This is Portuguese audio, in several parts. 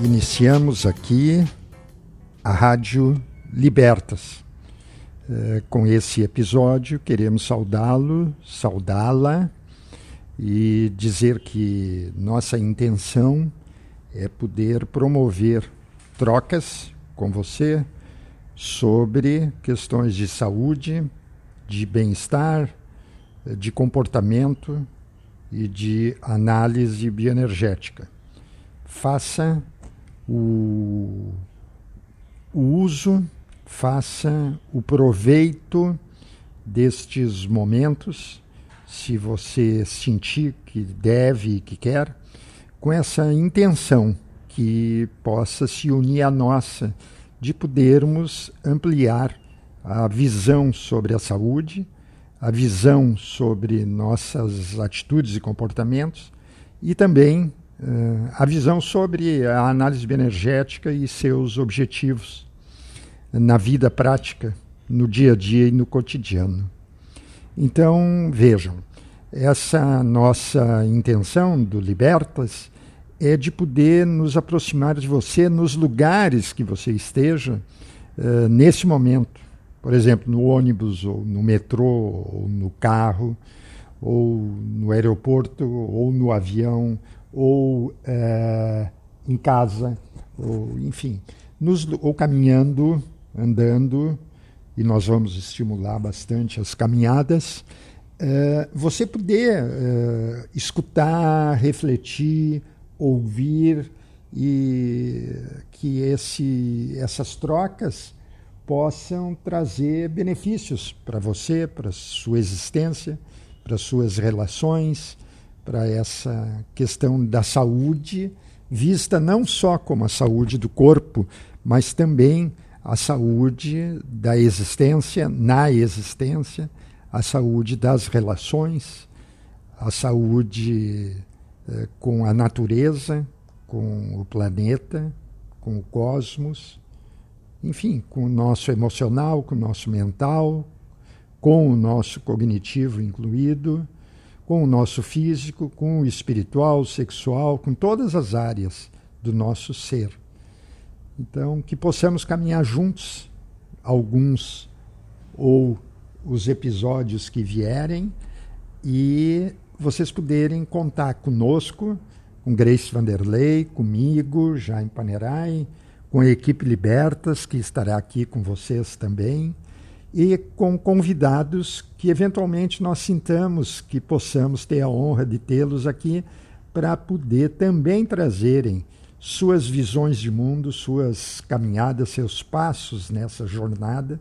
iniciamos aqui a Rádio Libertas. É, com esse episódio, queremos saudá-lo, saudá-la e dizer que nossa intenção é poder promover trocas com você sobre questões de saúde, de bem-estar, de comportamento e de análise bioenergética. Faça o, o uso, faça o proveito destes momentos, se você sentir que deve e que quer, com essa intenção que possa se unir à nossa, de podermos ampliar a visão sobre a saúde, a visão sobre nossas atitudes e comportamentos e também uh, a visão sobre a análise bioenergética e seus objetivos na vida prática, no dia a dia e no cotidiano. Então, vejam, essa nossa intenção do Libertas é de poder nos aproximar de você nos lugares que você esteja uh, nesse momento. Por exemplo, no ônibus, ou no metrô, ou no carro, ou no aeroporto, ou no avião, ou uh, em casa, ou enfim, nos, ou caminhando, andando, e nós vamos estimular bastante as caminhadas. Uh, você poder uh, escutar, refletir, ouvir e que esse, essas trocas possam trazer benefícios para você, para sua existência, para as suas relações, para essa questão da saúde, vista não só como a saúde do corpo, mas também a saúde da existência, na existência, a saúde das relações, a saúde eh, com a natureza, com o planeta, com o cosmos, enfim, com o nosso emocional, com o nosso mental, com o nosso cognitivo incluído, com o nosso físico, com o espiritual, sexual, com todas as áreas do nosso ser. Então, que possamos caminhar juntos, alguns ou os episódios que vierem, e vocês poderem contar conosco, com Grace Vanderlei, comigo, em Panerai, com a equipe Libertas, que estará aqui com vocês também, e com convidados que eventualmente nós sintamos que possamos ter a honra de tê-los aqui para poder também trazerem suas visões de mundo, suas caminhadas, seus passos nessa jornada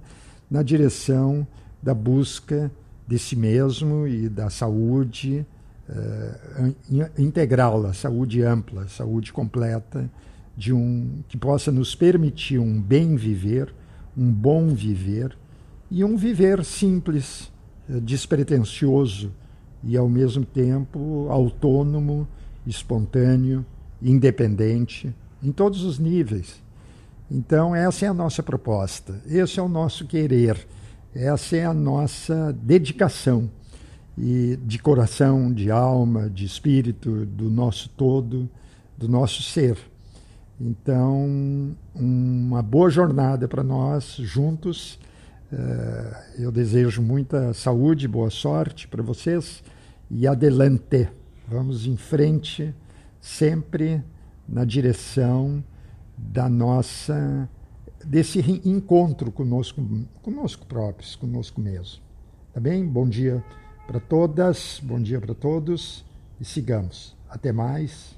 na direção da busca de si mesmo e da saúde uh, integral, a saúde ampla, saúde completa, de um que possa nos permitir um bem viver, um bom viver e um viver simples, uh, despretensioso e ao mesmo tempo autônomo, espontâneo, independente, em todos os níveis. Então, essa é a nossa proposta, esse é o nosso querer essa é a nossa dedicação e de coração, de alma, de espírito, do nosso todo, do nosso ser. Então, uma boa jornada para nós juntos. Uh, eu desejo muita saúde, boa sorte para vocês e adelante. Vamos em frente, sempre na direção da nossa desse encontro conosco, conosco próprios, conosco mesmo. Tá bem? Bom dia para todas, bom dia para todos e sigamos. Até mais.